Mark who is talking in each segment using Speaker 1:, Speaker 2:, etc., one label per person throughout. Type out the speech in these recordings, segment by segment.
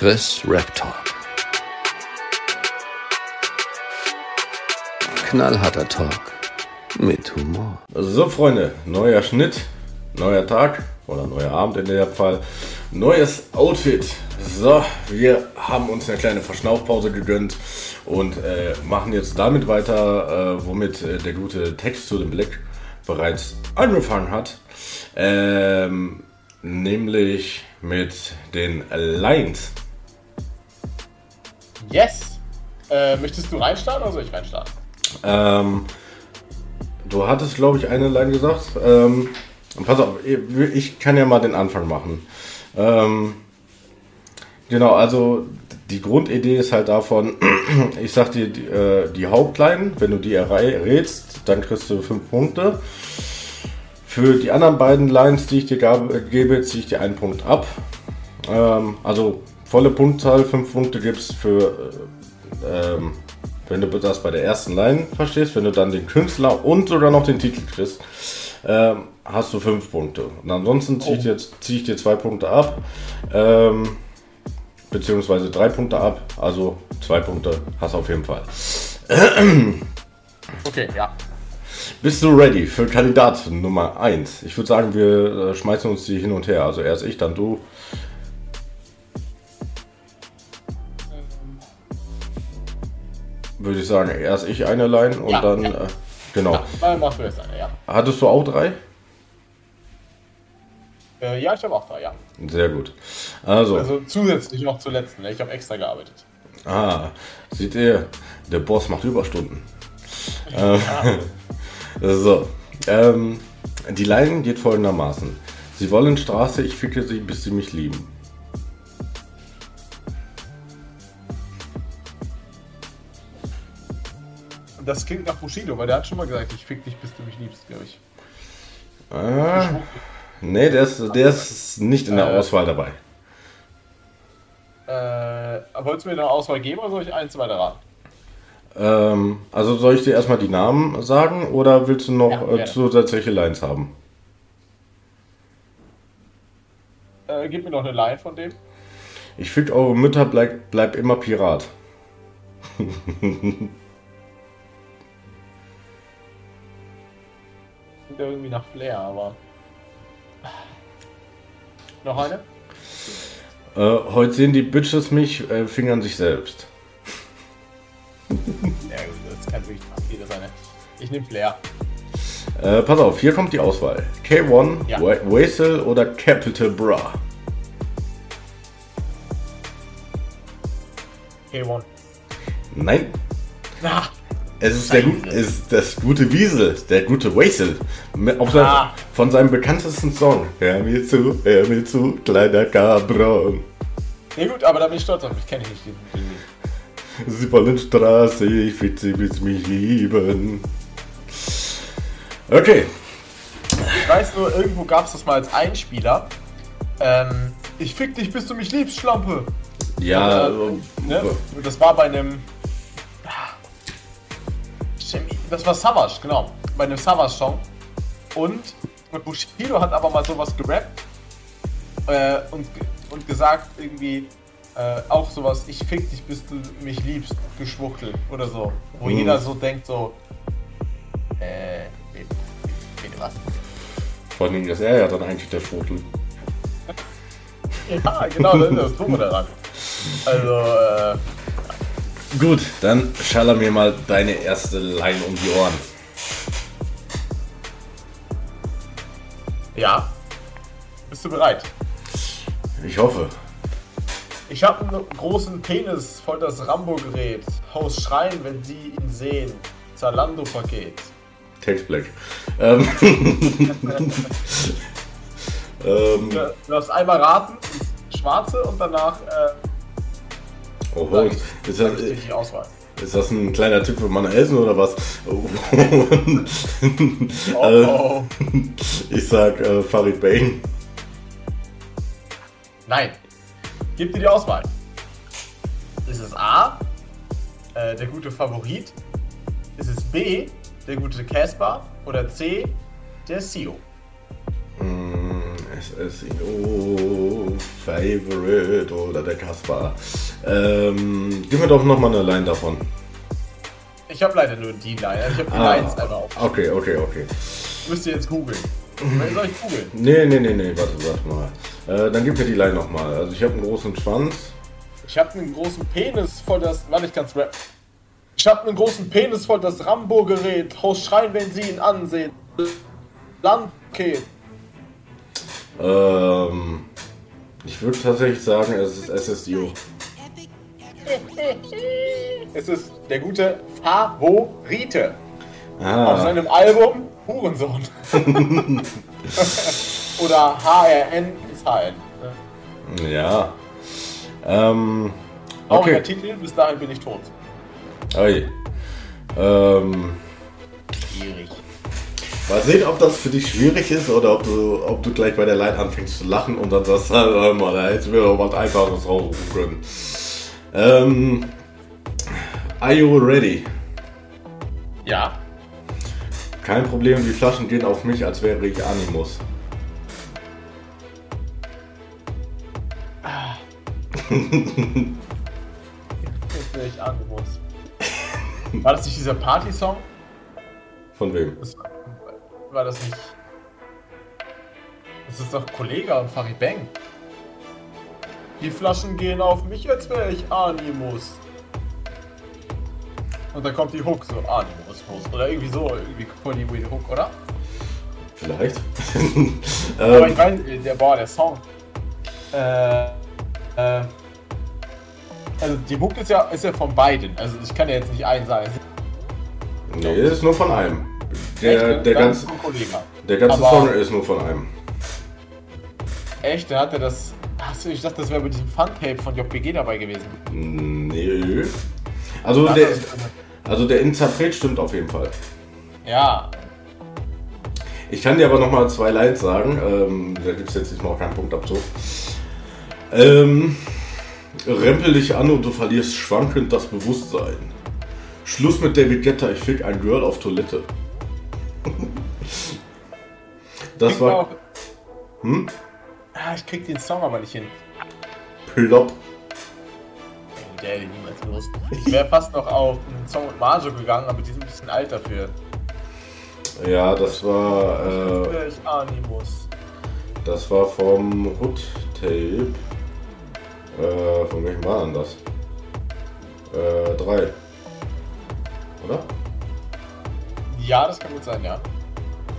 Speaker 1: Chris Rap Talk. Knallharter Talk mit Humor.
Speaker 2: So, Freunde, neuer Schnitt, neuer Tag oder neuer Abend in der Fall. Neues Outfit. So, wir haben uns eine kleine Verschnaufpause gegönnt und äh, machen jetzt damit weiter, äh, womit äh, der gute Text zu dem Blick bereits angefangen hat. Ähm, nämlich mit den Lines.
Speaker 3: Yes! Äh, möchtest du reinstarten oder soll ich reinstarten?
Speaker 2: Ähm, du hattest, glaube ich, eine Line gesagt. Ähm, pass auf, ich kann ja mal den Anfang machen. Ähm, genau, also die Grundidee ist halt davon, ich sag dir die, äh, die Hauptline, wenn du die errätst, dann kriegst du fünf Punkte. Für die anderen beiden Lines, die ich dir gab, gebe, ziehe ich dir einen Punkt ab. Ähm, also volle Punktzahl, fünf Punkte gibt es für, äh, ähm, wenn du das bei der ersten Line verstehst, wenn du dann den Künstler und sogar noch den Titel kriegst, ähm, hast du fünf Punkte. Und ansonsten ziehe ich, dir, zieh ich dir zwei Punkte ab. Ähm, beziehungsweise drei Punkte ab. Also zwei Punkte hast du auf jeden Fall.
Speaker 3: Okay, ja.
Speaker 2: Bist du ready für Kandidat Nummer 1? Ich würde sagen, wir äh, schmeißen uns die hin und her. Also erst ich, dann du. Würde ich sagen, erst ich eine Line und
Speaker 3: Ja.
Speaker 2: dann. Äh, genau.
Speaker 3: Ja, machst du jetzt eine, ja.
Speaker 2: Hattest du auch drei?
Speaker 3: Äh, ja, ich habe auch drei, ja.
Speaker 2: Sehr gut. Also,
Speaker 3: Also zusätzlich noch zur letzten, ne? ich habe extra gearbeitet.
Speaker 2: ah, seht ihr, der Boss macht Überstunden. Ähm, so, ähm, die Line geht folgendermaßen. Sie wollen Straße, ich ficke sie, bis sie mich lieben.
Speaker 3: Das klingt nach Bushido, weil der hat schon mal gesagt, ich fick dich, bis du mich liebst, glaube ich.
Speaker 2: Ah, nee, der ist, der ist nicht in der
Speaker 3: Äh.
Speaker 2: Auswahl dabei.
Speaker 3: Äh, wolltest du mir eine Auswahl geben oder soll ich eins weiter raten?
Speaker 2: Ähm, also soll ich dir erstmal die Namen sagen oder willst du noch
Speaker 3: Ja,
Speaker 2: äh, zusätzliche Lines haben?
Speaker 3: Äh, gib mir noch eine Line von dem.
Speaker 2: Ich fick eure Mütter, bleib, bleib immer Pirat.
Speaker 3: ja irgendwie nach Flair, aber. Noch eine?
Speaker 2: Äh, heute sehen die Bitches mich, äh, fingern sich selbst.
Speaker 3: Ja, gut, das kann wirklich fast jeder sein. Ich nehme Flair.
Speaker 2: Äh, pass auf, hier kommt die Auswahl. K1,
Speaker 3: Ja.
Speaker 2: Wasel oder Capital Bra.
Speaker 3: K1.
Speaker 2: Nein,
Speaker 3: Ah,
Speaker 2: es ist, der, ist das gute Wiesel, der gute sein,
Speaker 3: Ah.
Speaker 2: Von seinem bekanntesten Song. Hör mir zu, hör mir zu, kleiner Cabron.
Speaker 3: ja gut, aber da bin ich stolz auf mich. Kenne ich nicht den, den.
Speaker 2: Sie wollen Straße, ich fick sie, bis mich lieben. Okay,
Speaker 3: Ich weiß nur, irgendwo gab es das mal als Einspieler. Ähm, ich fick dich, bis du mich liebst, Schlampe.
Speaker 2: ja,
Speaker 3: Ja,
Speaker 2: also,
Speaker 3: Ne? Und das war bei einem. Das war Savage, genau. Bei einem Savage-Song. Und Bushido hat aber mal sowas gerappt äh, und, und gesagt, irgendwie äh, auch sowas, ich fick dich, bis du mich liebst, geschwuchtel oder so. Wo
Speaker 2: Mhm.
Speaker 3: jeder so denkt, so. Äh, bitte was?
Speaker 2: vor allem, dass er ja dann eigentlich der Schwuchtel.
Speaker 3: Ja, genau, das ist das Dumme daran. Also, äh,
Speaker 2: Gut, dann schaller mir mal deine erste Line um die Ohren.
Speaker 3: ja. Bist du bereit?
Speaker 2: Ich hoffe.
Speaker 3: Ich habe einen großen Penis voll das Rambo-Gerät. Haus schreien, wenn sie ihn sehen. Zalando-Paket.
Speaker 2: Text Black. Ähm, ähm,
Speaker 3: Du darfst einmal raten, Schwarze und danach äh,
Speaker 2: oh,
Speaker 3: sag
Speaker 2: ist,
Speaker 3: ich,
Speaker 2: das, ist das ein kleiner Tipp für meine Essen oder was? Oh.
Speaker 3: Oh, oh.
Speaker 2: ich sag äh, Farid Bang.
Speaker 3: Nein. Gib dir die Auswahl. Ist es A, äh, der gute Favorit? Ist es B, der gute Casper? Oder C, der CEO?
Speaker 2: SSIO Favorite oder der Kaspar. Ähm, gib mir doch nochmal eine Line davon.
Speaker 3: Ich habe leider nur die Line. Also ich habe die
Speaker 2: Ah.
Speaker 3: Lines einfach auf.
Speaker 2: Okay, okay, okay.
Speaker 3: Müsst ihr jetzt googeln. Soll ich googeln?
Speaker 2: Nee, nee, nee, nee, warte, warte mal. Äh, dann gib mir die Line nochmal. Also ich habe einen großen Schwanz.
Speaker 3: Ich habe einen großen Penis voll das. Warte, ich kann's rap. Ich habe einen großen Penis voll das Rambo-Gerät. Haus schreien, wenn sie ihn ansehen. Landket.
Speaker 2: Ähm, ich würde tatsächlich sagen, es ist SSIO.
Speaker 3: Es ist der gute Favorite. Auf
Speaker 2: Ah,
Speaker 3: seinem Album Hurensohn. Oder HRN ist HN. ne?
Speaker 2: ja. Ähm, okay.
Speaker 3: Titel, bis dahin bin ich tot.
Speaker 2: Oi. Ähm,
Speaker 3: Schwierig.
Speaker 2: Mal sehen, ob das für dich schwierig ist oder ob du, ob du gleich bei der Line anfängst zu lachen und dann sagst, "Ah, hör mal, da hättest du mir doch was Einfaches rausrufen können. Ähm, are you ready?
Speaker 3: Ja.
Speaker 2: Kein Problem, die Flaschen gehen auf mich, als wäre ich Animus.
Speaker 3: Jetzt bin ich Animus. War das nicht dieser Party-Song?
Speaker 2: Von wem?
Speaker 3: Das war, war das nicht. Das ist doch Kollega und Farid Bang. Die Flaschen gehen auf mich, als wäre ich Animus. Und dann kommt die Hook, so Animus. Muss. Oder irgendwie so, irgendwie voll die weird Hook, oder?
Speaker 2: Vielleicht?
Speaker 3: Aber
Speaker 2: ähm,
Speaker 3: ich meine, der, boah, der Song. Äh, äh, also die Hook ist ja, ist ja von beiden. Also ich kann ja jetzt nicht einen sagen.
Speaker 2: nee, das ist nur von einem. Der, der,
Speaker 3: Kollega.
Speaker 2: der ganze
Speaker 3: Aber-
Speaker 2: Song ist nur von einem.
Speaker 3: Echt, dann hat er das. Achso, ich dachte, das wäre bei diesem Fun-Tape von JPG dabei gewesen.
Speaker 2: Nee. Also der, also der Interpret stimmt auf jeden Fall.
Speaker 3: Ja,
Speaker 2: Ich kann dir aber noch mal zwei Lines sagen. Ähm, da gibt es jetzt nicht mal keinen Punktabzug. Ähm, rempel dich an und du verlierst schwankend das Bewusstsein. Schluss mit David Guetta, ich fick ein Girl auf Toilette. Das war Hm?
Speaker 3: Ah, ich krieg den Song aber nicht hin.
Speaker 2: plopp.
Speaker 3: Der hätte ich niemals gewusst. Ich wäre fast noch auf einen Song mit Marjo gegangen, aber die sind ein bisschen alt dafür.
Speaker 2: Ja, das war äh,
Speaker 3: Animus.
Speaker 2: das war vom Hood Tape. Äh, von welchem war denn das? Äh, drei. Oder?
Speaker 3: Ja, das kann gut sein, ja.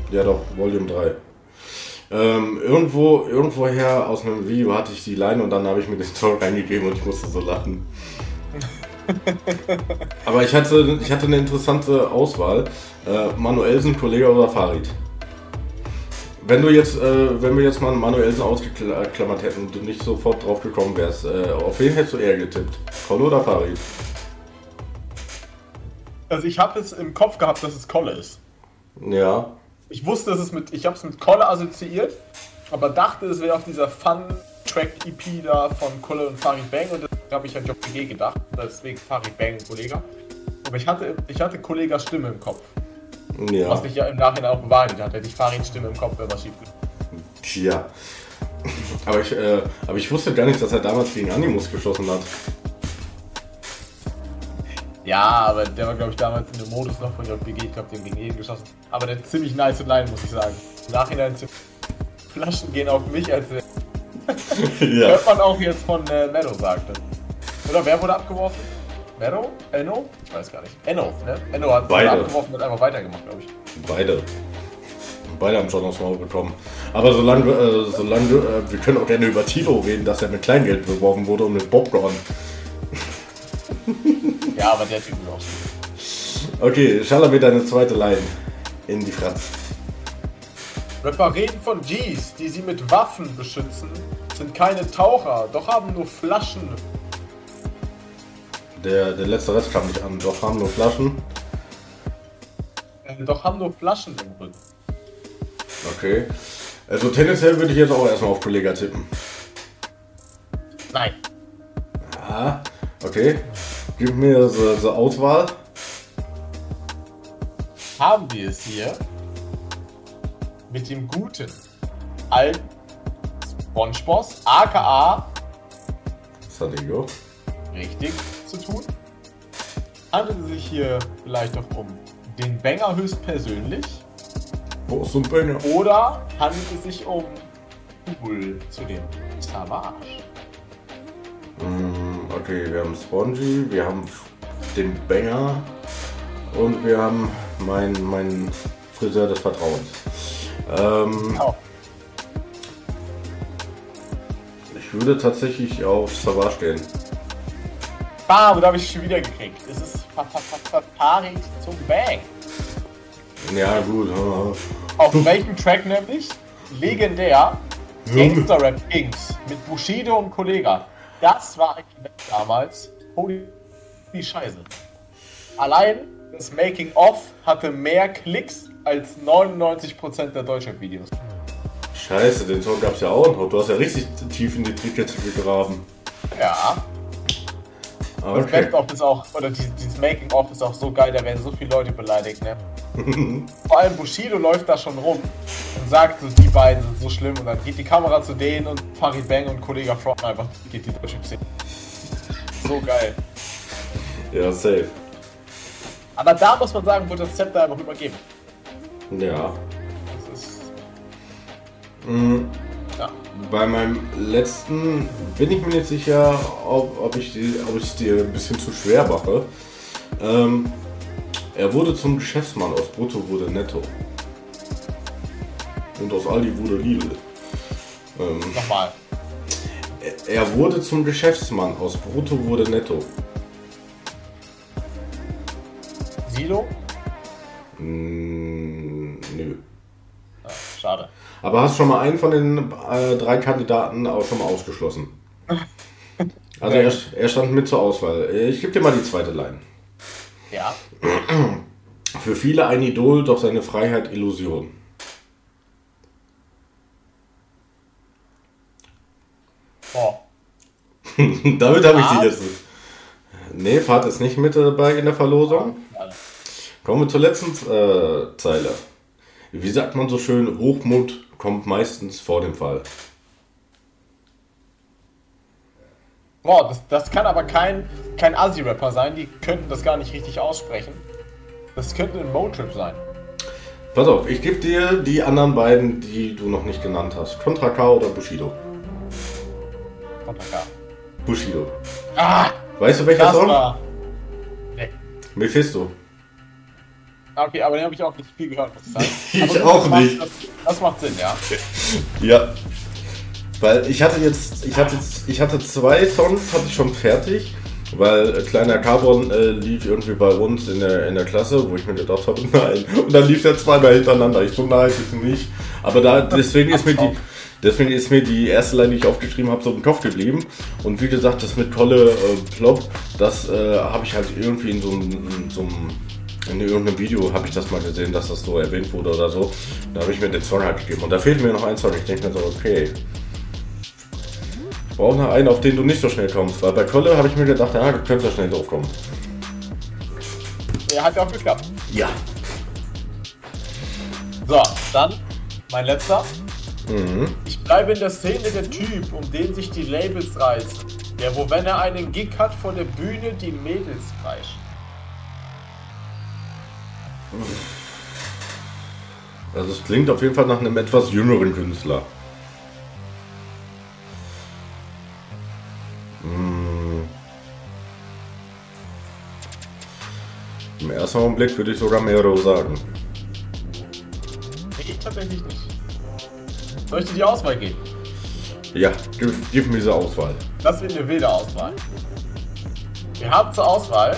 Speaker 2: Ja doch, Volume 3. Ähm, irgendwo, irgendwoher aus einem Video hatte ich die Line und dann habe ich mir den Song reingegeben und ich musste so lachen. Aber ich hatte, ich hatte eine interessante Auswahl. Äh, Manuelsen, Kollege oder Farid? Wenn du jetzt, äh, wenn wir jetzt mal Manuelsen ausgeklammert hätten und du nicht sofort drauf gekommen wärst, äh, auf wen hättest du eher getippt? Kolle oder Farid?
Speaker 3: Also ich habe es im Kopf gehabt, dass es Kolle ist.
Speaker 2: Ja.
Speaker 3: Ich wusste, dass es mit, ich habe es mit Kolle assoziiert, aber dachte, es wäre auf dieser Fun-Track-EP da von Kolle und Farid Bang und da habe ich an JPG gedacht, deswegen Farid Bang Kollega. Aber ich hatte, ich hatte Kollegas Stimme im Kopf,
Speaker 2: Ja.
Speaker 3: was mich ja im Nachhinein auch bewahrheitet hat. Hätte ich Farids Stimme im Kopf, wäre was schief.
Speaker 2: Tja. Aber ich, äh, aber ich wusste gar nicht, dass er damals gegen Animus geschossen hat.
Speaker 3: Ja, aber der war, glaube ich, damals in dem Modus noch von JPG. Ich glaube, den gegen jeden geschossen. Aber der ziemlich nice Line, muss ich sagen. Im Nachhinein sind Flaschen gehen auf mich, als wär-
Speaker 2: ja.
Speaker 3: hört man auch jetzt von äh, Meadow sagte. Oder wer wurde abgeworfen? Meadow? Enno? Ich weiß gar nicht. Enno, ne? Enno hat
Speaker 2: Beide.
Speaker 3: abgeworfen und einfach weitergemacht, glaube ich.
Speaker 2: Beide. Beide haben schon aufs Maul bekommen. Aber solange, wir, äh, solange wir, äh, wir können auch gerne über Tilo reden, dass er mit Kleingeld beworben wurde und mit Popcorn.
Speaker 3: Ja, aber der Typ ist auch.
Speaker 2: Okay, schaller mir deine zweite Line in die Fratz.
Speaker 3: Rapper reden von Gs, die sie mit Waffen beschützen, sind keine Taucher, doch haben nur Flaschen.
Speaker 2: Der, der letzte Rest kam nicht an. Doch haben nur Flaschen.
Speaker 3: Äh, doch haben nur Flaschen im Rücken.
Speaker 2: Okay. Also tendenziell würde ich jetzt auch erstmal auf Kollega tippen.
Speaker 3: Nein.
Speaker 2: Ah, okay. Gib mir so, so Auswahl.
Speaker 3: Haben wir es hier mit dem guten, alten SpongeBoss, aka
Speaker 2: Sadigo.
Speaker 3: richtig zu tun? Handelt es sich hier vielleicht doch um den Banger höchstpersönlich?
Speaker 2: Boss und Banger.
Speaker 3: Oder handelt es sich um Cool zu dem Savage?
Speaker 2: Okay, wir haben Spongy, wir haben den Banger und wir haben meinen mein Friseur des Vertrauens. Ähm,
Speaker 3: Oh,
Speaker 2: ich würde tatsächlich auf Savage gehen.
Speaker 3: bam, da habe ich schon wieder gekriegt. Es ist Farid zum Bang.
Speaker 2: Ja, gut.
Speaker 3: Auf welchem Track nämlich? Legendär Gangster Rap Kings mit Bushido und Kollega. Das war ein Event damals. Holy Scheiße. Allein das Making of hatte mehr Klicks als 99% der Deutschrap-Videos.
Speaker 2: Scheiße, den Song gab's ja auch noch. Du hast ja richtig tief in die Trickets gegraben.
Speaker 3: Ja, Das
Speaker 2: Okay.
Speaker 3: Best of ist auch, oder die- dieses Making of ist auch so geil, da werden so viele Leute beleidigt, ne? Vor allem Bushido läuft da schon rum und sagt, so, die beiden sind so schlimm und dann geht die Kamera zu denen und Farid Bang und Kollege Front einfach geht die deutsche Szene. So geil.
Speaker 2: Ja, safe.
Speaker 3: Aber da muss man sagen, wurde das Zepter einfach übergeben.
Speaker 2: Ja.
Speaker 3: Das ist.
Speaker 2: Mhm. Bei meinem letzten bin ich mir nicht sicher, ob, ob ich es dir ein bisschen zu schwer mache. Ähm, er wurde zum Geschäftsmann, aus Brutto wurde Netto. Und aus Aldi wurde Lidl. Ähm,
Speaker 3: Nochmal.
Speaker 2: er- er wurde zum Geschäftsmann, aus Brutto wurde Netto.
Speaker 3: Silo?
Speaker 2: Mm, Aber hast schon mal einen von den äh, drei Kandidaten auch schon mal ausgeschlossen. Also er, er stand mit zur Auswahl. Ich gebe dir mal die zweite Line.
Speaker 3: Ja.
Speaker 2: Für viele ein Idol, doch seine Freiheit Illusion.
Speaker 3: Boah.
Speaker 2: Damit habe ich dich jetzt. Nee, Fahrt ist nicht mit dabei in der Verlosung. Kommen wir zur letzten äh, Zeile. Wie sagt man so schön, Hochmut kommt meistens vor dem Fall.
Speaker 3: Boah, das, das kann aber kein, kein Assi-Rapper sein, die könnten das gar nicht richtig aussprechen. Das könnte ein Motrip sein.
Speaker 2: Pass auf, ich gebe dir die anderen beiden, die du noch nicht genannt hast. Contra K oder Bushido?
Speaker 3: Kontra K.
Speaker 2: Bushido.
Speaker 3: Ah!
Speaker 2: Weißt du welcher
Speaker 3: Das
Speaker 2: Song?
Speaker 3: war. Nee.
Speaker 2: Mephisto.
Speaker 3: Okay, aber den habe ich auch nicht viel gehört, muss ich sagen.
Speaker 2: Ich
Speaker 3: Aber
Speaker 2: auch
Speaker 3: das macht-
Speaker 2: nicht.
Speaker 3: Das, das macht Sinn, ja.
Speaker 2: Ja. Weil ich hatte jetzt, ich hatte, ich hatte zwei Songs, hatte ich schon fertig, weil äh, kleiner Carbon äh, lief irgendwie bei uns in der, in der Klasse, wo ich mir gedacht habe, nein. Und dann lief der zweimal hintereinander. Ich so, nein, bitte nicht. Aber da, deswegen ist mir die, deswegen ist mir die erste Line, die ich aufgeschrieben habe, so im Kopf geblieben. Und wie gesagt, das mit Kolle äh, Plop, das äh, habe ich halt irgendwie in so einem, in so einem in irgendeinem Video habe ich das mal gesehen, dass das so erwähnt wurde oder so. Da habe ich mir den Song halt gegeben. Und da fehlt mir noch ein Song. Ich denke mir so, okay. Ich brauche noch einen, auf den du nicht so schnell kommst. Weil bei Kolle habe ich mir gedacht, ja, du könntest da schnell drauf kommen.
Speaker 3: Der hat ja auch geklappt.
Speaker 2: Ja.
Speaker 3: So, dann mein letzter.
Speaker 2: Mhm.
Speaker 3: Ich bleibe in der Szene der Typ, um den sich die Labels reißen. Der, wo wenn er einen Gig hat vor der Bühne, die Mädels kreischen.
Speaker 2: Also es klingt auf jeden Fall nach einem etwas jüngeren Künstler. Mm. Im ersten Augenblick würde ich sogar Mero sagen.
Speaker 3: Ich tatsächlich nicht. Soll ich dir die Auswahl geben?
Speaker 2: Ja, gib, gib mir diese Auswahl.
Speaker 3: Das wird eine wilde Auswahl. Wir haben zur Auswahl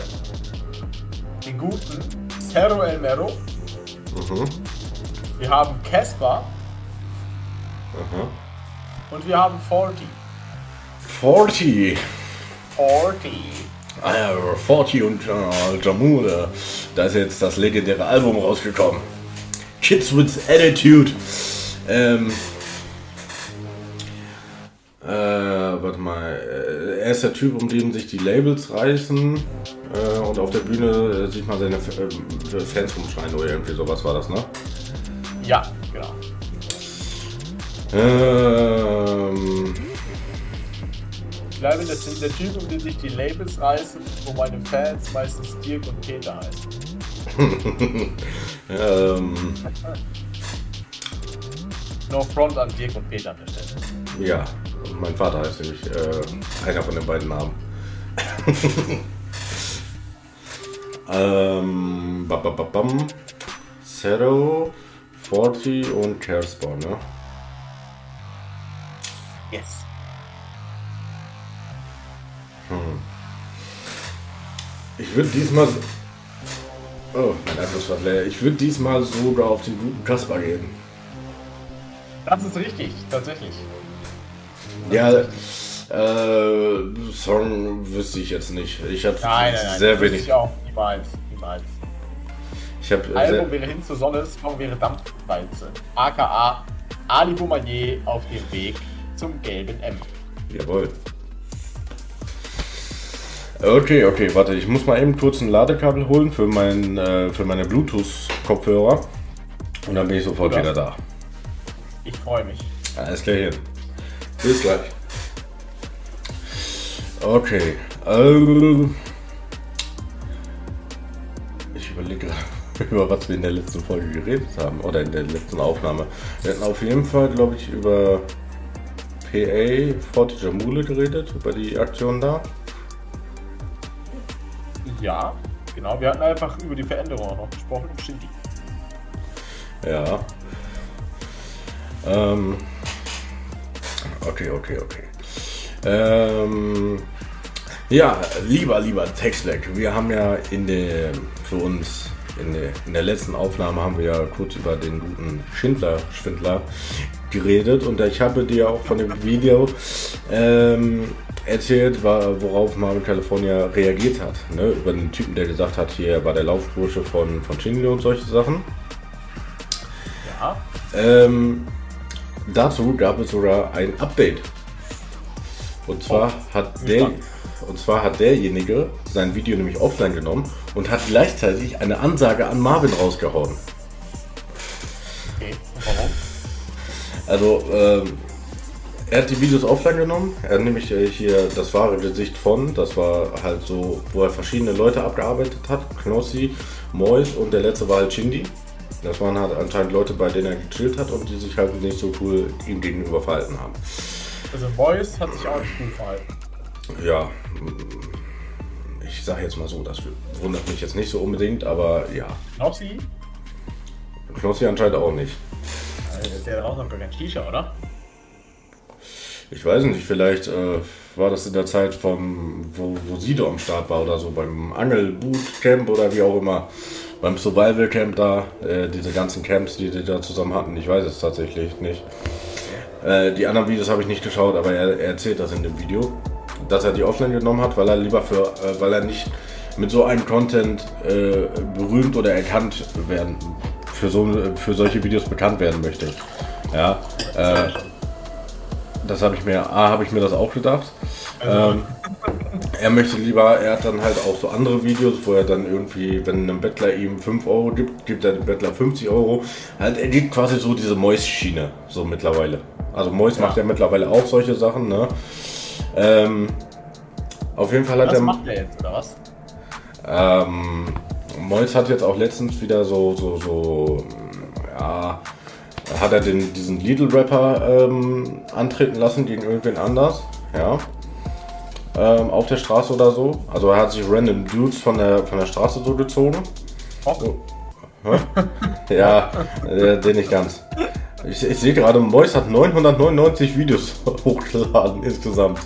Speaker 3: den guten Cerro El Mero.
Speaker 2: Mhm.
Speaker 3: Wir haben Casper
Speaker 2: Aha.
Speaker 3: und wir haben 40.
Speaker 2: 40.
Speaker 3: 40.
Speaker 2: Ah, 40 und äh, Jamule. Da ist jetzt das legendäre Album rausgekommen. Kids with Attitude. Ähm. Äh, warte mal. Er ist der Typ, um den sich die Labels reißen äh, und auf der Bühne äh, sich mal seine F äh, Fans rumschreien oder irgendwie sowas war das, ne?
Speaker 3: Ja, genau.
Speaker 2: Äh, Ähm,
Speaker 3: Ich glaube, das sind der Typ, um den sich die Labels reißen, wo meine Fans meistens Dirk und Peter heißen.
Speaker 2: ähm,
Speaker 3: No front an Dirk und Peter an der Stelle.
Speaker 2: ja, mein Vater heißt nämlich äh, einer von den beiden Namen. ähm, babababam, Zero, 40 und Carespawn, ne?
Speaker 3: Yes.
Speaker 2: Ich würde diesmal. Oh, mein Akkus war leer. Ich würde diesmal sogar auf den guten Kasper gehen.
Speaker 3: Das ist richtig, tatsächlich.
Speaker 2: Ja, äh, Song wüsste ich jetzt nicht. Ich habe
Speaker 3: Nein, nein, nein.
Speaker 2: sehr wenig.
Speaker 3: Ich auch. Niemals. Niemals.
Speaker 2: Ich habe
Speaker 3: Album
Speaker 2: sehr,
Speaker 3: wäre hin zur Sonne, Song wäre Dampfwalze. AKA Ali Boumaier auf dem Weg zum gelben M.
Speaker 2: Jawohl. Okay, okay, warte, ich muss mal eben kurz ein Ladekabel holen für, mein, äh, für meine Bluetooth-Kopfhörer. Und dann bin ich sofort
Speaker 3: Ja.
Speaker 2: wieder da.
Speaker 3: Ich freue mich.
Speaker 2: Alles klar hin. Bis gleich. Okay. Äh, ich überlege gerade, über was wir in der letzten Folge geredet haben. Oder in der letzten Aufnahme. Wir hatten auf jeden Fall, glaube ich, über PA Forte Jamule geredet, über die Aktion da.
Speaker 3: Ja, genau. Wir hatten einfach über die Veränderung auch noch gesprochen im Shindy.
Speaker 2: Ja. Ähm. Okay, okay, okay. Ähm. Ja, lieber, lieber Textleck, wir haben ja in der, für uns, in der, in der letzten Aufnahme haben wir ja kurz über den guten Schindler, Schwindler geredet und ich habe dir auch von dem Video ähm, erzählt, worauf Marvin California reagiert hat. Ne? Über den Typen, der gesagt hat, hier war der Laufbursche von, von Schindler und solche Sachen.
Speaker 3: Ja.
Speaker 2: Ähm, dazu gab es sogar ein Update. Und zwar
Speaker 3: Oh,
Speaker 2: hat der und zwar hat derjenige sein Video nämlich offline genommen und hat gleichzeitig eine Ansage an Marvin rausgehauen.
Speaker 3: Okay. Warum?
Speaker 2: Also ähm, er hat die Videos offline genommen. Er hat nämlich äh, hier das wahre Gesicht von, das war halt so, wo er verschiedene Leute abgearbeitet hat. Knossi, Mois und der letzte war halt Shindy. Das waren halt anscheinend Leute, bei denen er gechillt hat und die sich halt nicht so cool ihm gegenüber verhalten haben.
Speaker 3: Also Voice hat sich auch nicht gut verhalten.
Speaker 2: Ja, ich sage jetzt mal so, das wundert mich jetzt nicht so unbedingt, aber ja,
Speaker 3: Auch sie?
Speaker 2: Knossi anscheinend auch nicht.
Speaker 3: Äh, Der raucht noch gar kein Shisha, oder?
Speaker 2: Ich weiß nicht, vielleicht äh, war das in der Zeit von, wo, wo Sido am Start war oder so, beim Angel-Bootcamp oder wie auch immer, beim Survival-Camp da, äh, diese ganzen Camps, die die da zusammen hatten, ich weiß es tatsächlich nicht. Äh, die anderen Videos habe ich nicht geschaut, aber er, er erzählt das in dem Video, dass er die offline genommen hat, weil er lieber für, äh, weil er nicht mit so einem Content äh, berühmt oder erkannt werden, für, so, für solche Videos bekannt werden möchte. Ja, äh, das habe ich mir, A, habe ich mir das auch gedacht. Ähm, er möchte lieber, er hat dann halt auch so andere Videos, wo er dann irgendwie, wenn einem Bettler ihm 5 Euro gibt, gibt er dem Bettler 50 Euro. Halt, er gibt quasi so diese Mois-Schiene, so mittlerweile. Also Mois macht ja mittlerweile auch solche Sachen, ne? Ähm, auf jeden Fall hat
Speaker 3: Was
Speaker 2: er.
Speaker 3: macht der jetzt, oder was?
Speaker 2: Ähm, Mois hat jetzt auch letztens wieder so, so, so, ja, hat er den, diesen Lidl-Rapper ähm, antreten lassen gegen irgendwen anders, ja, ähm, auf der Straße oder so. Also er hat sich random Dudes von der, von der Straße so gezogen.
Speaker 3: Oh,
Speaker 2: Ja, äh, den nicht ganz. Ich, ich sehe gerade, Mois hat 999 Videos hochgeladen insgesamt.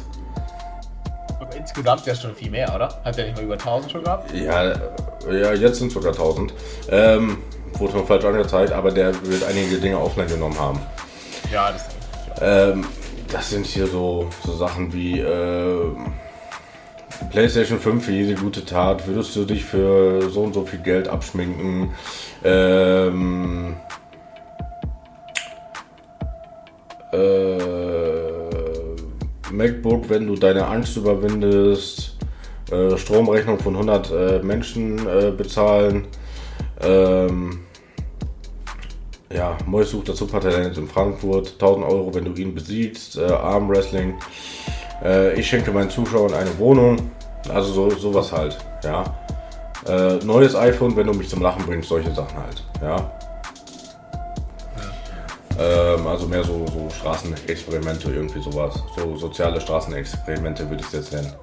Speaker 3: aber insgesamt ja schon viel mehr, oder? Hat der nicht mal über 1000 schon gehabt?
Speaker 2: Ja, äh, ja jetzt sind es sogar 1000. Ähm, wurde schon falsch angezeigt, aber der wird einige Dinge offline genommen haben.
Speaker 3: Ja, das.
Speaker 2: Ähm, das sind hier so, so Sachen wie ähm, PlayStation 5 für jede gute Tat. Würdest du dich für so und so viel Geld abschminken? Ähm, äh, MacBook, wenn du deine Angst überwindest. Äh, Stromrechnung von 100 äh, Menschen äh, bezahlen. Ähm, ja, Mois sucht das Supertalent in Frankfurt, 1000 Euro, wenn du ihn besiegst, äh, Armwrestling. Äh, ich schenke meinen Zuschauern eine Wohnung, also so, sowas halt, ja. Neues iPhone, wenn du mich zum Lachen bringst, solche Sachen halt, ja. Ähm, also mehr so, so Straßenexperimente, irgendwie sowas. So soziale Straßenexperimente würde ich es jetzt nennen.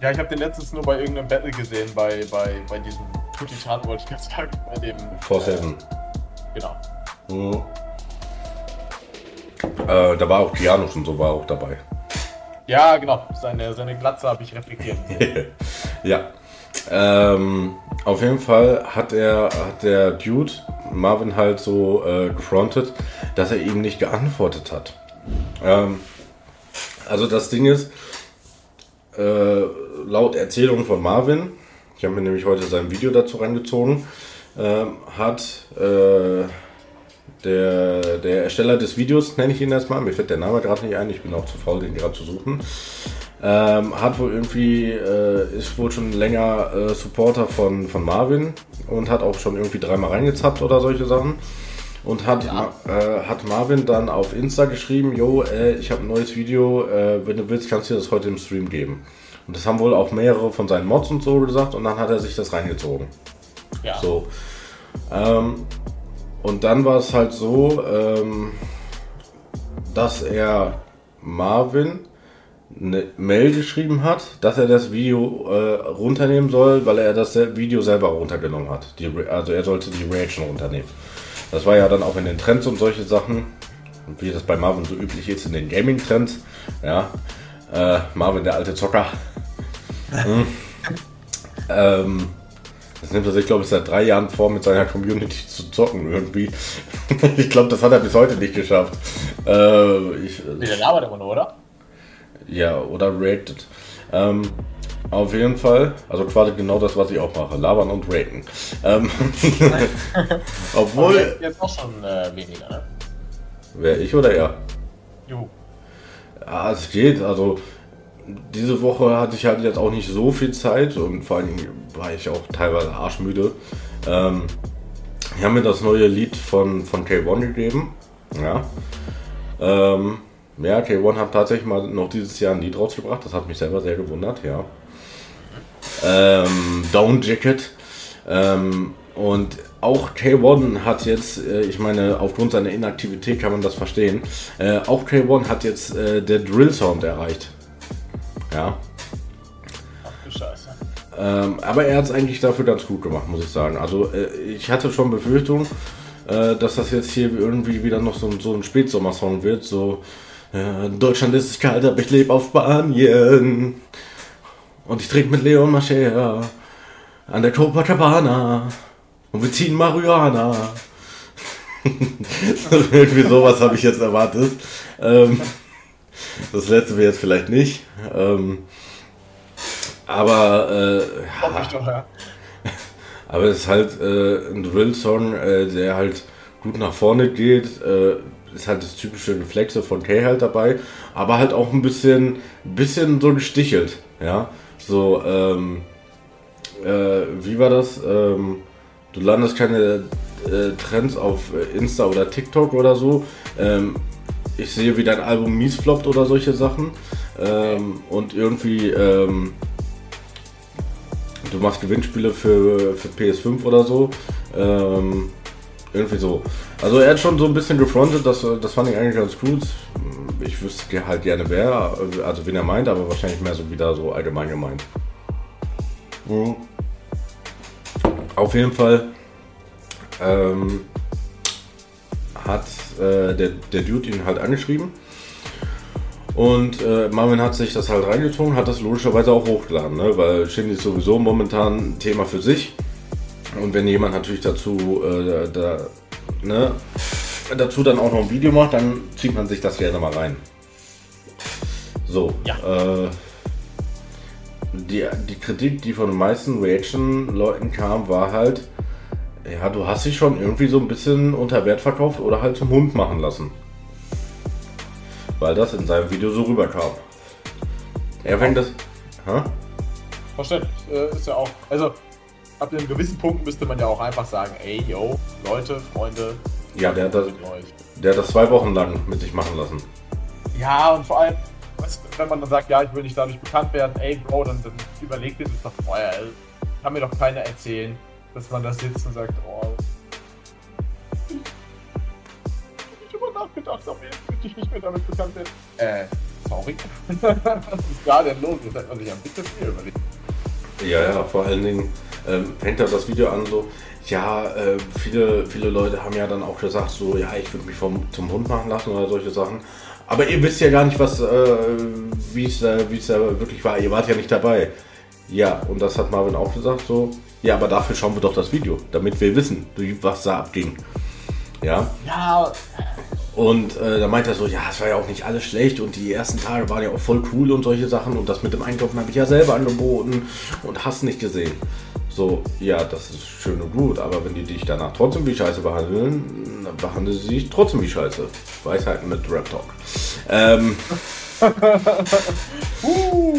Speaker 3: Ja, ich habe den letztens nur bei irgendeinem Battle gesehen, bei, bei, bei diesem Tutti-Tan, wollte ich ganz sagen, bei dem...
Speaker 2: For Seven.
Speaker 3: Genau.
Speaker 2: Mhm. Äh, da war auch Keanu schon so, war auch dabei.
Speaker 3: Ja, genau. Seine, seine Glatze habe ich reflektiert.
Speaker 2: ja. Ähm, auf jeden Fall hat er, hat der Dude Marvin halt so äh, gefrontet, dass er ihm nicht geantwortet hat. Ähm, also das Ding ist, äh, laut Erzählung von Marvin, ich habe mir nämlich heute sein Video dazu reingezogen, äh, hat der, der Ersteller des Videos, nenne ich ihn erstmal, mir fällt der Name gerade nicht ein, ich bin auch zu faul, den gerade zu suchen, ähm, hat wohl irgendwie, äh, ist wohl schon länger äh, Supporter von, von Marvin und hat auch schon irgendwie dreimal reingezappt oder solche Sachen. Und hat, ja. äh, hat Marvin dann auf Insta geschrieben, yo, äh, ich habe ein neues Video, äh, wenn du willst, kannst du dir das heute im Stream geben. Und das haben wohl auch mehrere von seinen Mods und so gesagt und dann hat er sich das reingezogen. Ja. So. Ähm, und dann war es halt so, ähm, dass er Marvin eine Mail geschrieben hat, dass er das Video äh, runternehmen soll, weil er das Video selber runtergenommen hat. Die, also er sollte die Reaction runternehmen. Das war ja dann auch in den Trends und solche Sachen, wie das bei Marvin so üblich ist in den Gaming-Trends. Ja, äh, Marvin der alte Zocker. hm. ähm, das nimmt er sich, glaube ich, seit drei Jahren vor, mit seiner Community zu zocken irgendwie. ich glaube, das hat er bis heute nicht geschafft. Äh, ich,
Speaker 3: nee, der labert immer nur, oder?
Speaker 2: Ja, oder rated. Ähm, auf jeden Fall, also quasi genau das, was ich auch mache, labern und raten. Ähm, obwohl.
Speaker 3: Jetzt auch schon äh, weniger, ne?
Speaker 2: Wer, ich oder er?
Speaker 3: Jo.
Speaker 2: Ja, es geht, also diese Woche hatte ich halt jetzt auch nicht so viel Zeit und vor allem war ich auch teilweise arschmüde. Ähm, ich habe mir das neue Lied von, von K1 gegeben. Ja. Ähm, ja, K1 hat tatsächlich mal noch dieses Jahr ein Lied rausgebracht. Das hat mich selber sehr gewundert, ja. Ähm, Down Jacket. Ähm, und auch K1 hat jetzt, äh, ich meine, aufgrund seiner Inaktivität kann man das verstehen. Äh, auch K1 hat jetzt äh, der Drill Sound erreicht. Ja.
Speaker 3: Ach du Scheiße.
Speaker 2: Ähm, aber er hat es eigentlich dafür ganz gut gemacht, muss ich sagen. Also äh, ich hatte schon Befürchtung, äh, dass das jetzt hier irgendwie wieder noch so, so ein Spätsommersong wird. So, Deutschland ist es kalt, aber ich lebe auf Spanien. Und ich trinke mit Leon Mascher an der Copacabana. Und wir ziehen Marihuana. Irgendwie sowas habe ich jetzt erwartet. Ähm, das letzte wir jetzt vielleicht nicht. Ähm, aber äh, ja. aber es ist halt äh, ein Drill-Song, äh, der halt gut nach vorne geht. Äh, ist halt das typische Reflexe von Kay halt dabei, aber halt auch ein bisschen, bisschen so gestichelt, ja. So, ähm, äh, wie war das? Ähm, du landest keine äh, Trends auf Insta oder TikTok oder so. Ähm, ich sehe, wie dein Album mies floppt oder solche Sachen. Ähm, und irgendwie, ähm, du machst Gewinnspiele für, für PS5 oder so. Ähm, irgendwie so. Also er hat schon so ein bisschen gefrontet, das, das fand ich eigentlich ganz gut. Ich wüsste halt gerne wer, also wen er meint, aber wahrscheinlich mehr so wieder so allgemein gemeint. Mhm. Auf jeden Fall ähm, hat äh, der, der Dude ihn halt angeschrieben. Und äh, Marvin hat sich das halt reingezogen, hat das logischerweise auch hochgeladen, ne? weil Shindy ist sowieso momentan ein Thema für sich. Und wenn jemand natürlich dazu, äh, da, ne, dazu dann auch noch ein Video macht, dann zieht man sich das gerne mal rein. So, ja. äh, die, die Kritik, die von den meisten Reaction-Leuten kam, war halt, ja, du hast dich schon irgendwie so ein bisschen unter Wert verkauft oder halt zum Hund machen lassen. Weil das in seinem Video so rüberkam. Er fängt das.
Speaker 3: Hä? Verständlich. Äh, ist ja auch. Also, ab einem gewissen Punkt müsste man ja auch einfach sagen, ey, yo, Leute, Freunde.
Speaker 2: Ja, der hat, das, der hat das zwei Wochen lang mit sich machen lassen.
Speaker 3: Ja, und vor allem, wenn man dann sagt, ja, ich will nicht dadurch bekannt werden, ey, Bro, dann, dann überlegt ihr das doch vorher. ey. Kann mir doch keiner erzählen, dass man da sitzt und sagt, oh. Ich hab nicht drüber nachgedacht, aber jetzt möchte ich nicht mehr damit bekannt werden. Äh, sorry. Was ist da denn los? Das hätte man sich ein bisschen viel überlegt.
Speaker 2: Ja, ja, vor allen Dingen ähm, fängt da das Video an so, ja, äh, viele, viele Leute haben ja dann auch gesagt, so, ja, ich würde mich vom, zum Hund machen lassen oder solche Sachen. Aber ihr wisst ja gar nicht, was, äh, wie es äh, wie es da wirklich war. Ihr wart ja nicht dabei. Ja, und das hat Marvin auch gesagt, so, ja, aber dafür schauen wir doch das Video, damit wir wissen, was da abging. Ja,
Speaker 3: Ja,
Speaker 2: und äh, da meint er so, ja, es war ja auch nicht alles schlecht und die ersten Tage waren ja auch voll cool und solche Sachen und das mit dem Einkaufen habe ich ja selber angeboten und hast nicht gesehen. So, ja, das ist schön und gut, aber wenn die dich danach trotzdem wie Scheiße behandeln, dann behandeln sie dich trotzdem wie Scheiße. Weisheiten mit Rap Talk. Ähm,
Speaker 3: uh,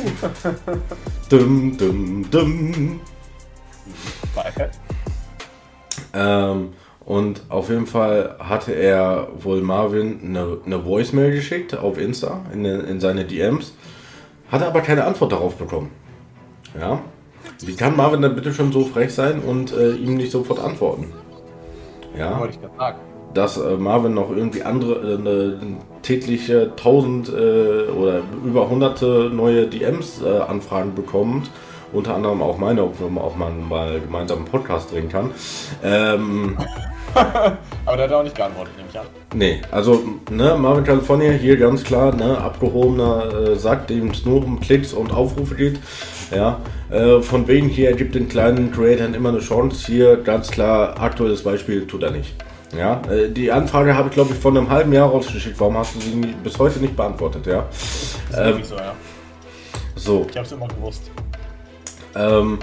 Speaker 2: dum, dum, dum. Ähm, und auf jeden Fall hatte er wohl Marvin eine, eine Voicemail geschickt auf Insta in, in seine DMs, hatte aber keine Antwort darauf bekommen. Ja. Wie kann Marvin dann bitte schon so frech sein und äh, ihm nicht sofort antworten? Ja,
Speaker 3: Wollte ich gerade sagen.
Speaker 2: dass äh, Marvin noch irgendwie andere, äh, eine tägliche 1000 äh, oder über hunderte neue DMs-Anfragen bekommt. Unter anderem auch meine, ob man auch mal, mal gemeinsam einen Podcast drehen kann. Ähm,
Speaker 3: Aber der hat auch nicht geantwortet, nehme ich an.
Speaker 2: Nee, also ne, Marvin California hier ganz klar, ne, abgehobener äh, Sack, dem es nur um Klicks und Aufrufe geht. Ja, äh, von wegen hier, er gibt den kleinen Creatoren immer eine Chance. Hier ganz klar, aktuelles Beispiel tut er nicht. Ja, äh, die Anfrage habe ich glaube ich vor einem halben Jahr rausgeschickt. Warum hast du sie nie, bis heute nicht beantwortet? Ja, Ähm,
Speaker 3: so, ja.
Speaker 2: so.
Speaker 3: Ich hab's immer gewusst.
Speaker 2: Ähm,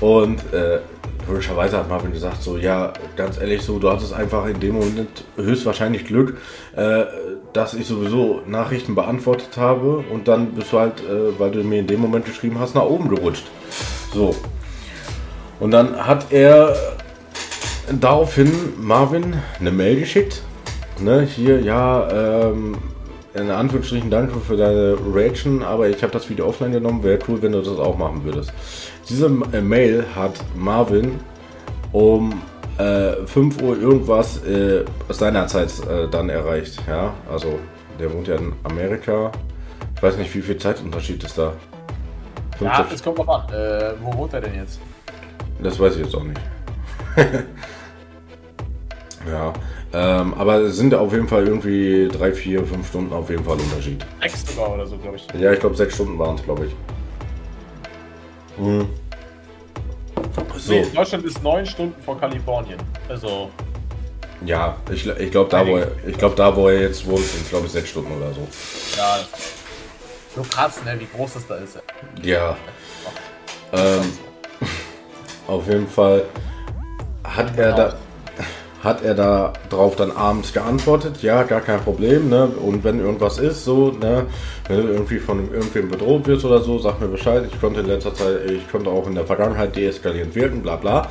Speaker 2: und äh, logischerweise hat Marvin gesagt, so ja, ganz ehrlich, so du hattest einfach in dem Moment höchstwahrscheinlich Glück, äh, dass ich sowieso Nachrichten beantwortet habe und dann bist du halt, äh, weil du mir in dem Moment geschrieben hast, nach oben gerutscht. So. Und dann hat er daraufhin Marvin eine Mail geschickt. Ne, hier, ja, ähm, in Anführungsstrichen danke für deine Reaction, aber ich habe das Video offline genommen. Wäre cool, wenn du das auch machen würdest. Diese äh, Mail hat Marvin um äh, 5 Uhr irgendwas äh, seinerzeit äh, dann erreicht. Ja, also der wohnt ja in Amerika. Ich weiß nicht, wie viel Zeitunterschied ist da.
Speaker 3: Ja,
Speaker 2: 50
Speaker 3: es kommt drauf an. Äh, wo wohnt er denn jetzt?
Speaker 2: Das weiß ich jetzt auch nicht. ja, ähm, aber es sind auf jeden Fall irgendwie drei, vier, fünf Stunden auf jeden Fall Unterschied.
Speaker 3: Sechs sogar oder so, glaube ich.
Speaker 2: Ja, ich glaube sechs Stunden waren es, glaube ich. Hm. So,
Speaker 3: Nee, Deutschland ist neun Stunden vor Kalifornien. Also,
Speaker 2: ja, ich, ich glaube da, wo er, ich glaube da, wo er jetzt wohnt, sind glaube ich sechs Stunden oder so.
Speaker 3: ja. So krass, ne, wie groß das da ist.
Speaker 2: Ja, ähm, auf jeden Fall hat er da, hat er da drauf dann abends geantwortet, ja, gar kein Problem, ne? Und wenn irgendwas ist, so, ne, wenn du irgendwie von irgendwem bedroht wirst oder so, sag mir Bescheid. Ich konnte in letzter Zeit, ich konnte auch in der Vergangenheit deeskalierend wirken, bla bla.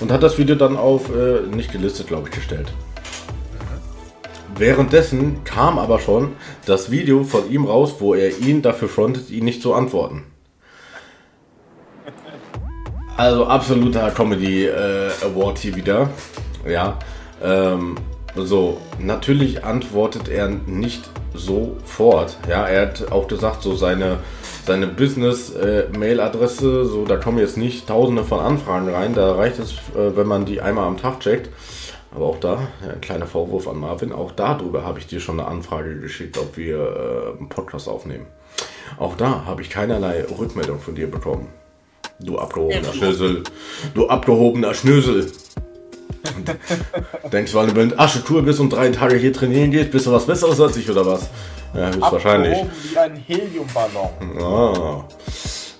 Speaker 2: Und hat das Video dann auf äh, nicht gelistet, glaube ich, gestellt. Währenddessen kam aber schon das Video von ihm raus, wo er ihn dafür frontet, ihn nicht zu antworten. Also absoluter Comedy äh, Award hier wieder. Ja. Ähm, so, natürlich antwortet er nicht sofort. Ja, er hat auch gesagt, so seine, seine Business-Mail-Adresse, so da kommen jetzt nicht tausende von Anfragen rein. Da reicht es, äh, wenn man die einmal am Tag checkt. Aber auch da, ja, ein kleiner Vorwurf an Marvin, auch darüber habe ich dir schon eine Anfrage geschickt, ob wir äh, einen Podcast aufnehmen. Auch da habe ich keinerlei Rückmeldung von dir bekommen. Du abgehobener Schnösel. Du abgehobener Schnösel. Denkst du, weil du mit Aschetour bist und drei Tage hier trainieren gehst, bist du was Besseres als ich oder was? Ja, höchstwahrscheinlich.
Speaker 3: Abgehoben wie ein Heliumballon.
Speaker 2: Ah.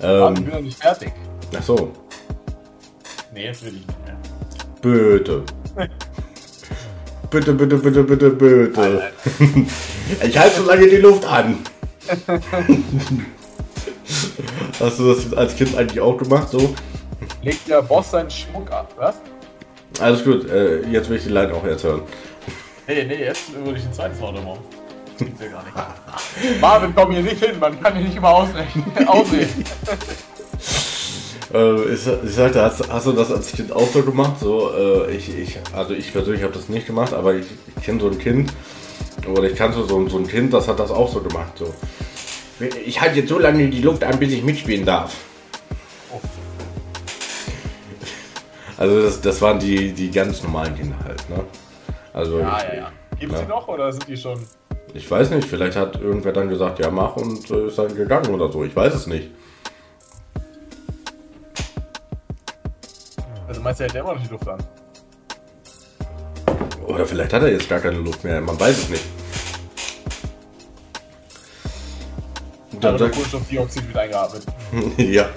Speaker 3: Ähm, ich bin noch nicht fertig.
Speaker 2: ach so.
Speaker 3: Nee, jetzt will ich nicht mehr.
Speaker 2: Bitte. Bitte, bitte, bitte, bitte, bitte. Ich halte so lange die Luft an. Hast du das als Kind eigentlich auch gemacht, so?
Speaker 3: Legt der Boss seinen Schmuck ab, was?
Speaker 2: Alles gut, äh, jetzt will ich die Line auch jetzt hören.
Speaker 3: Nee, nee, jetzt würde ich ein zweites Wort machen. Das gibt's ja gar nicht. Marvin, komm hier nicht hin, man kann hier nicht immer ausrechnen. Ausreden.
Speaker 2: Äh, ich, ich sagte, hast, hast du das als Kind auch so gemacht? So, äh, ich, ich, also ich persönlich habe das nicht gemacht, aber ich, ich kenne so ein Kind, oder ich kannte so, so ein Kind, das hat das auch so gemacht. So. Ich halte jetzt so lange die Luft an, bis ich mitspielen darf. Also das, das waren die, die ganz normalen Kinder halt, ne? Also
Speaker 3: Ja, ja, ja. Gibt's
Speaker 2: Ja.
Speaker 3: die noch oder sind die schon?
Speaker 2: ich weiß nicht, vielleicht hat irgendwer dann gesagt, ja mach und äh, ist dann gegangen oder so. Ich weiß es nicht.
Speaker 3: Also meinst du, er hält immer noch die Luft an?
Speaker 2: Oder vielleicht hat er jetzt gar keine Luft mehr, man weiß es nicht. Und
Speaker 3: Dann
Speaker 2: sagt,
Speaker 3: Kohlenstoffdioxid wieder eingeatmet.
Speaker 2: ja.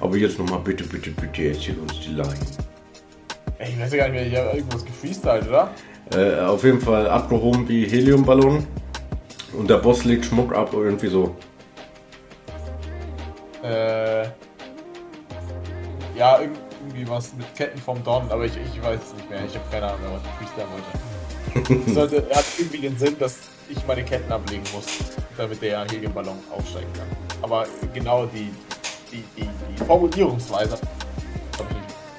Speaker 2: Aber jetzt nochmal bitte, bitte, bitte, erzähl uns die Line.
Speaker 3: Ey, ich weiß ja gar nicht mehr, ich habe irgendwas gefreestylt, oder?
Speaker 2: Äh, auf jeden Fall abgehoben wie Heliumballon. Und der Boss legt Schmuck ab, irgendwie so.
Speaker 3: Äh. Ja, irg- irgendwie was mit Ketten vom Don, aber ich, ich weiß es nicht mehr. Ich habe keine Ahnung mehr, was ich freestylen wollte. Sollte, er hat irgendwie den Sinn, dass ich meine Ketten ablegen muss, damit der Heliumballon aufsteigen kann. Aber genau die, die, die, die Formulierungsweise.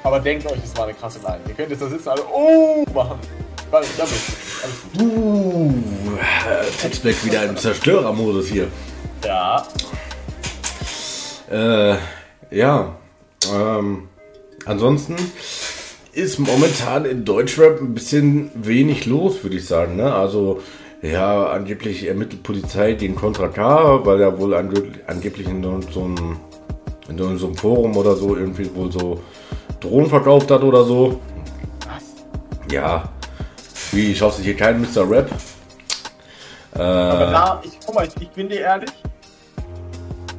Speaker 3: Aber denkt euch, es war eine krasse Line. Ihr könnt jetzt da sitzen alle, oh, machen. Damit, alles gut.
Speaker 2: Uh, Textback wieder im Zerstörermodus hier.
Speaker 3: Ja,
Speaker 2: Äh, ja. Ähm, ansonsten ist momentan in Deutschrap ein bisschen wenig los, würde ich sagen. Ne? Also, ja, angeblich ermittelt Polizei den Contra K, weil er wohl ange angeblich in so, in so so einem Forum oder so irgendwie wohl so Drohnen verkauft hat oder so.
Speaker 3: was?
Speaker 2: Ja. Wie, schaust du hier keinen Mr. Rap? Äh,
Speaker 3: Aber da, ich, guck mal, ich, ich bin dir ehrlich.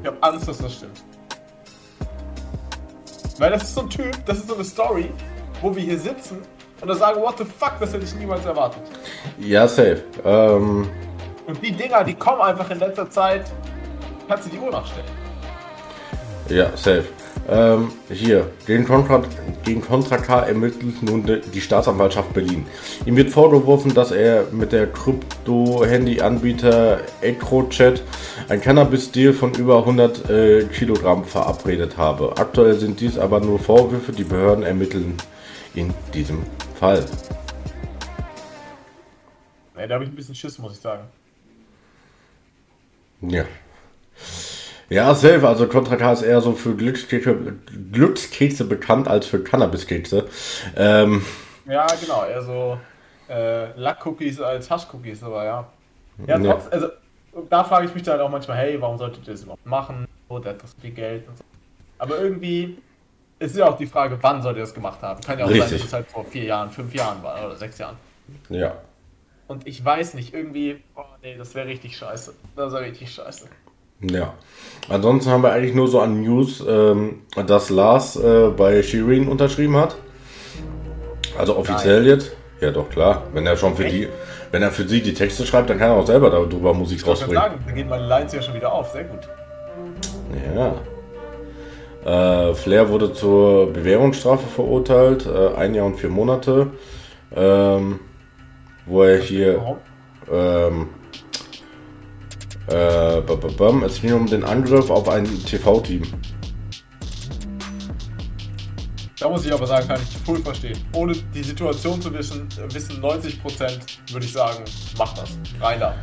Speaker 3: Ich habe Angst, dass das stimmt. Weil das ist so ein Typ, das ist so eine Story, wo wir hier sitzen und da sagen, what the fuck, das hätte ich niemals erwartet.
Speaker 2: ja, safe. Ähm,
Speaker 3: Und die Dinger, die kommen einfach in letzter Zeit, kannst du die Uhr nachstellen.
Speaker 2: Ja, safe. Ähm, hier, gegen Contra, gegen Contra K ermittelt nun die Staatsanwaltschaft Berlin. Ihm wird vorgeworfen, dass er mit der Krypto-Handy-Anbieter EcroChat ein Cannabis-Deal von über 100 äh, Kilogramm verabredet habe. Aktuell sind dies aber nur Vorwürfe, die Behörden ermitteln in diesem Fall.
Speaker 3: Ey, da habe ich ein bisschen Schiss, muss ich sagen.
Speaker 2: Ja. Ja, safe. Also Contra K ist eher so für Glückskekse, Glückskekse bekannt als für Cannabiskekse. Ähm,
Speaker 3: Ja, genau, eher so äh, Lack-Cookies als Hasch-Cookies, aber ja. Ja,
Speaker 2: Ja.
Speaker 3: trotz, also da frage ich mich dann auch manchmal, hey, warum solltet ihr das überhaupt machen? Oh, der hat das viel Geld und so. Aber irgendwie ist ja auch die Frage, wann sollt ihr das gemacht haben? Kann ja auch sein,
Speaker 2: Richtig.
Speaker 3: dass es halt vor vier Jahren, fünf Jahren war oder sechs Jahren.
Speaker 2: ja.
Speaker 3: Und ich weiß nicht, irgendwie, oh nee, das wäre richtig scheiße. Das wäre richtig scheiße.
Speaker 2: Ja. Ansonsten haben wir eigentlich nur so an News, ähm, dass Lars äh, bei Shirin unterschrieben hat. Also offiziell jetzt. Ja, doch klar. Wenn er schon für
Speaker 3: Echt?
Speaker 2: die, wenn er für sie die Texte schreibt, dann kann er auch selber darüber Musik
Speaker 3: Ich
Speaker 2: rausbringen.
Speaker 3: sagen, da gehen meine Lines ja schon wieder auf. Sehr gut.
Speaker 2: Ja. Äh, Flair wurde zur Bewährungsstrafe verurteilt, äh, ein Jahr und vier Monate. Ähm, wo er hier ähm, äh, ba- ba- bam, es ging um den Angriff auf ein TV-Team.
Speaker 3: Da muss ich aber sagen, kann ich voll verstehen. Ohne die Situation zu wissen, wissen 90% würde ich sagen, mach das. Rein da.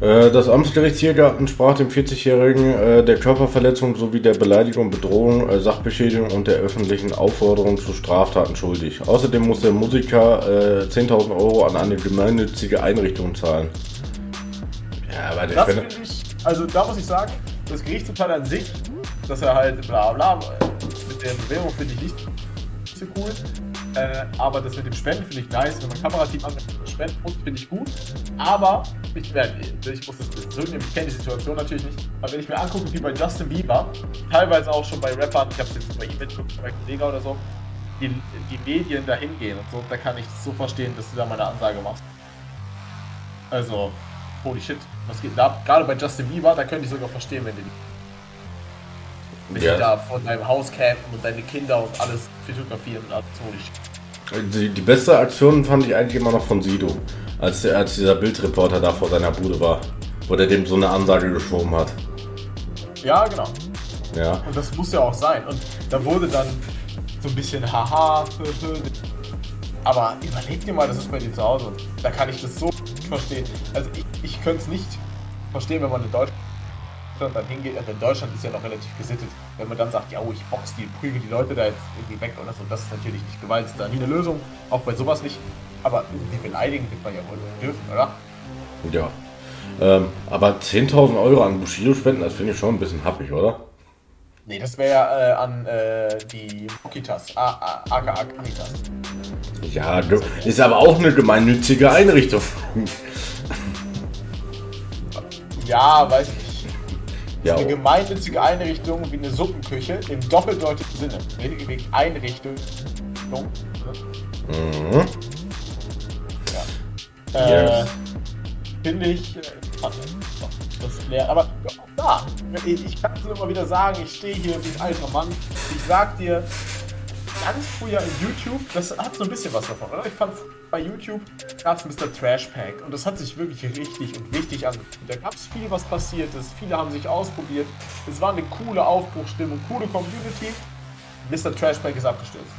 Speaker 2: Äh, Das Amtsgericht Tiergarten sprach dem 40-Jährigen äh, der Körperverletzung sowie der Beleidigung, Bedrohung, äh, Sachbeschädigung und der öffentlichen Aufforderung zu Straftaten schuldig. Außerdem muss der Musiker äh, 10.000 Euro an eine gemeinnützige Einrichtung zahlen. Ja, aber
Speaker 3: Das finde ich, also da muss ich sagen, das Gerichtsurteil an sich, dass er halt bla bla, äh, mit der Bewährung finde ich nicht so cool. Äh, aber das mit dem Spenden finde ich nice. Wenn man Kamerateam an spenden muss, finde ich gut. Aber ich, werde, ich muss das zurücknehmen, ich kenne die Situation natürlich nicht. Aber wenn ich mir angucke, wie bei Justin Bieber, teilweise auch schon bei Rappern, ich habe es jetzt bei ihm mitbekommen, bei Kollegen oder so, die, die Medien dahin gehen und so, da kann ich so verstehen, dass du da mal eine Ansage machst. Also, holy shit, was geht da ab? Gerade bei Justin Bieber, da könnte ich sogar verstehen, wenn die. Wenn
Speaker 2: Ja.
Speaker 3: die da vor deinem Haus campen und deine Kinder und alles fotografieren und alles holy shit.
Speaker 2: Die, die beste Aktion fand ich eigentlich immer noch von Sido, als, der, als dieser Bildreporter da vor seiner Bude war, wo der dem so eine Ansage geschoben hat.
Speaker 3: Ja, genau.
Speaker 2: Ja,
Speaker 3: Und das muss ja auch sein. Und da wurde dann so ein bisschen haha. Aber überleg dir mal, das ist bei dir zu Hause. Da kann ich das so verstehen. Also ich, ich könnte es nicht verstehen, wenn man in Deutschland dann hingeht. Also in Deutschland ist ja noch relativ gesittet. Wenn man dann sagt, ja, oh, ich box die, prügel die Leute da jetzt irgendwie weg oder so. Das ist natürlich nicht Gewalt, ist da nie eine Lösung. Auch bei sowas nicht. Aber die beleidigen wird man ja wohl dürfen, oder?
Speaker 2: ja. Ähm, aber 10.000 Euro an Bushido spenden, das finde ich schon ein bisschen happig, oder?
Speaker 3: Nee, das wäre ja äh, an äh, die Mokitas, aka Kanitas.
Speaker 2: Ja, ist aber auch eine gemeinnützige Einrichtung.
Speaker 3: Ja, weiß ich.
Speaker 2: Ja,
Speaker 3: Eine gemeinnützige Einrichtung wie eine Suppenküche im doppeldeutigen Sinne. Wegen Einrichtung.
Speaker 2: mhm.
Speaker 3: Ja. Äh,
Speaker 2: Yes.
Speaker 3: Finde ich. Äh, das leer. Aber ja, da, ich, ich kann es immer wieder sagen, ich stehe hier wie ein alter Mann. Ich sag dir, ganz früher in YouTube, das hat so ein bisschen was davon, oder? Ich fand bei YouTube gab es Mr. Trash Pack und das hat sich wirklich richtig und wichtig an. Da gab es viel, was passiert ist. Viele haben sich ausprobiert. Es war eine coole Aufbruchstimmung, coole Community. Mr. Trash Pack ist abgestürzt.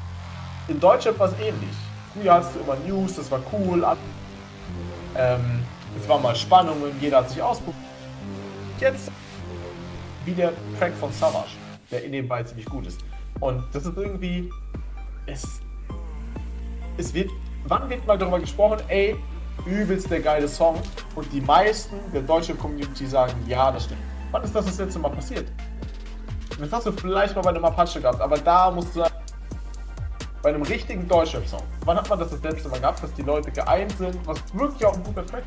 Speaker 3: In Deutschland war es ähnlich. Früher hattest du immer News, das war cool. Ähm, es war mal Spannungen, jeder hat sich ausprobiert. Jetzt wie der Track von Savage, der in dem Ball ziemlich gut ist. Und das ist irgendwie. Es, es wird. Wann wird mal darüber gesprochen, ey, übelst der geile Song und die meisten der deutschen Community sagen, ja, das stimmt. Wann ist das das letzte Mal passiert? Und Das hast du vielleicht mal bei einem Apache gehabt, aber da musst du sagen, bei einem richtigen Deutschrap-Song. Wann hat man das das letzte Mal gehabt, dass die Leute geeint sind, was wirklich auch ein guter Track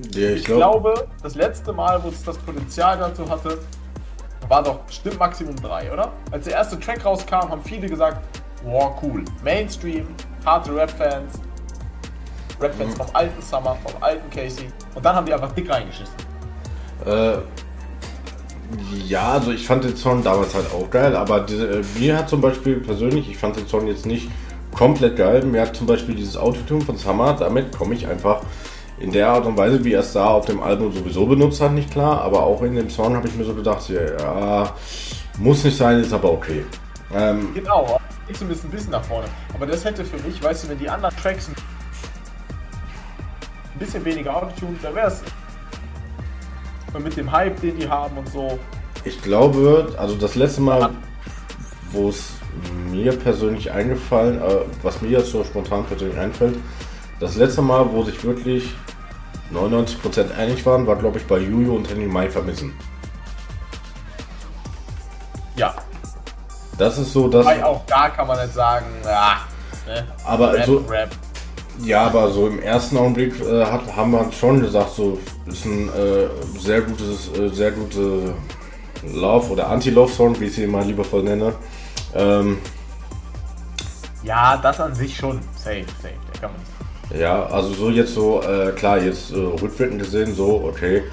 Speaker 3: ist?
Speaker 2: Ja,
Speaker 3: Ich glaube, das letzte Mal, wo es das Potenzial dazu hatte, war doch bestimmt Maximum 3, oder? Als der erste Track rauskam, haben viele gesagt, wow, cool. Mainstream, harte Rap-Fans, Rap-Fans vom alten Summer, vom alten Casey. Und dann haben die einfach dick reingeschissen.
Speaker 2: Äh, ja, also ich fand den Song damals halt auch geil, aber diese, äh, mir hat zum Beispiel persönlich, ich fand den Song jetzt nicht komplett geil. Mir hat zum Beispiel dieses Autotune von Summer, damit komme ich einfach in der Art und Weise, wie er es da auf dem Album sowieso benutzt hat, nicht klar. Aber auch in dem Song habe ich mir so gedacht, ja, muss nicht sein, ist aber okay. Ähm,
Speaker 3: Genau, geht zumindest ein bisschen nach vorne. Aber das hätte für mich, weißt du, wenn die anderen Tracks ein bisschen weniger Autotune, dann wäre es mit dem Hype, den die haben und so.
Speaker 2: Ich glaube, also das letzte Mal, wo es mir persönlich eingefallen, äh, was mir jetzt so spontan persönlich einfällt, das letzte Mal, wo sich wirklich 99% einig waren, war glaube ich bei Juju und Henny Mai vermissen.
Speaker 3: Ja,
Speaker 2: Das ist so, dass.
Speaker 3: Weil auch da kann man nicht sagen, ja, ne?
Speaker 2: Aber
Speaker 3: Rap,
Speaker 2: so,
Speaker 3: Rap.
Speaker 2: ja, aber so im ersten Augenblick äh, hat, haben wir schon gesagt, so ist ein äh, sehr gutes, äh, sehr gute Love oder Anti-Love-Song, wie ich sie mal liebevoll nenne. Ähm,
Speaker 3: Ja, das an sich schon. Safe, safe. Der kann man nicht.
Speaker 2: Ja, also so jetzt so, äh, klar, jetzt äh, rückwirkend gesehen, so, okay.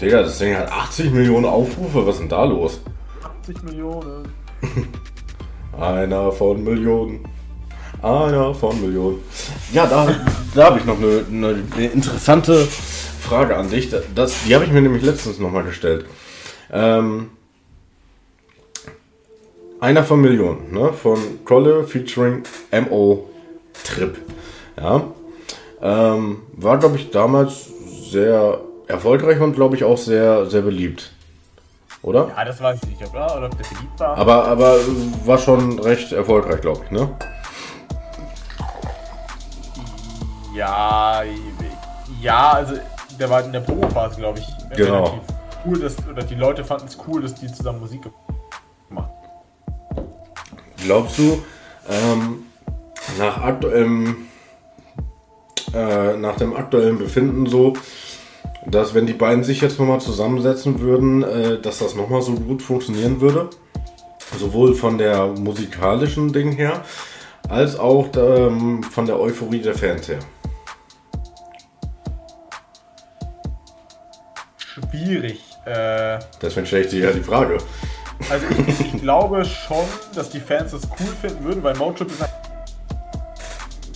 Speaker 2: Digga, das Ding hat 80 Millionen Aufrufe, was ist denn da los?
Speaker 3: 80 Millionen.
Speaker 2: Einer von Millionen. Einer von Millionen. Ja, da, da habe ich noch eine, eine, eine interessante Frage an dich. Das, die habe ich mir nämlich letztens nochmal gestellt. Ähm, einer von Millionen, ne? Von Kolle featuring MO Trip. Ja. Ähm, war, glaube ich, damals sehr erfolgreich und, glaube ich, auch sehr, sehr beliebt. Oder?
Speaker 3: Ja, das weiß ich nicht, oder? Oder ob der beliebt war.
Speaker 2: Aber, aber war schon recht erfolgreich, glaube ich, ne?
Speaker 3: Ja, ja, also der war in der Promophase, glaube ich.
Speaker 2: Genau.
Speaker 3: relativ Cool, dass, oder die Leute fanden es cool, dass die zusammen Musik gemacht haben.
Speaker 2: Glaubst du, ähm, nach aktuellem, äh, nach dem aktuellen Befinden so, dass wenn die beiden sich jetzt nochmal zusammensetzen würden, äh, dass das nochmal so gut funktionieren würde? Sowohl von der musikalischen Ding her, als auch ähm, von der Euphorie der Fans her.
Speaker 3: Schwierig. Äh,
Speaker 2: Deswegen stelle ich dir ja die Frage.
Speaker 3: Also ich, ich, glaube schon, dass die Fans das cool finden würden, weil Motrip ist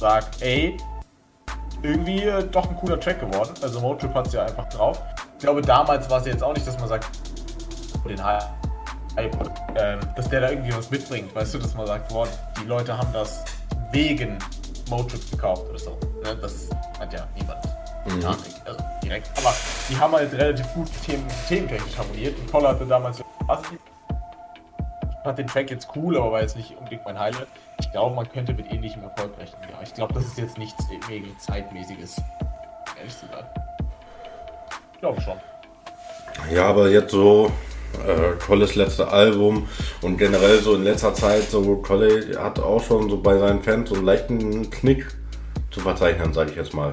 Speaker 3: sagt, ey, irgendwie äh, doch ein cooler Track geworden. Also Motrip hat es ja einfach drauf. Ich glaube, damals war es jetzt auch nicht, dass man sagt, den Hype, äh, dass der da irgendwie was mitbringt. Weißt du, dass man sagt, boah, die Leute haben das wegen Motrip gekauft oder so. Ne? Das hat ja niemand. Mhm. Ja, also direkt. Aber die haben halt relativ gut Themen, thementechnisch harmoniert. Und Toller hatte damals ich fand den Track jetzt cool, aber war jetzt nicht unbedingt mein Highlight. Ich glaube, man könnte mit ähnlichem Erfolg rechnen. Ja, ich glaube, das ist jetzt nichts mega zeitmäßiges. Ehrlich sein. Ich glaube schon.
Speaker 2: Ja, aber jetzt so äh, Colles letzte Album und generell so in letzter Zeit, so Colle hat auch schon so bei seinen Fans so einen leichten Knick zu verzeichnen, sage ich jetzt mal.